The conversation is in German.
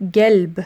gelb.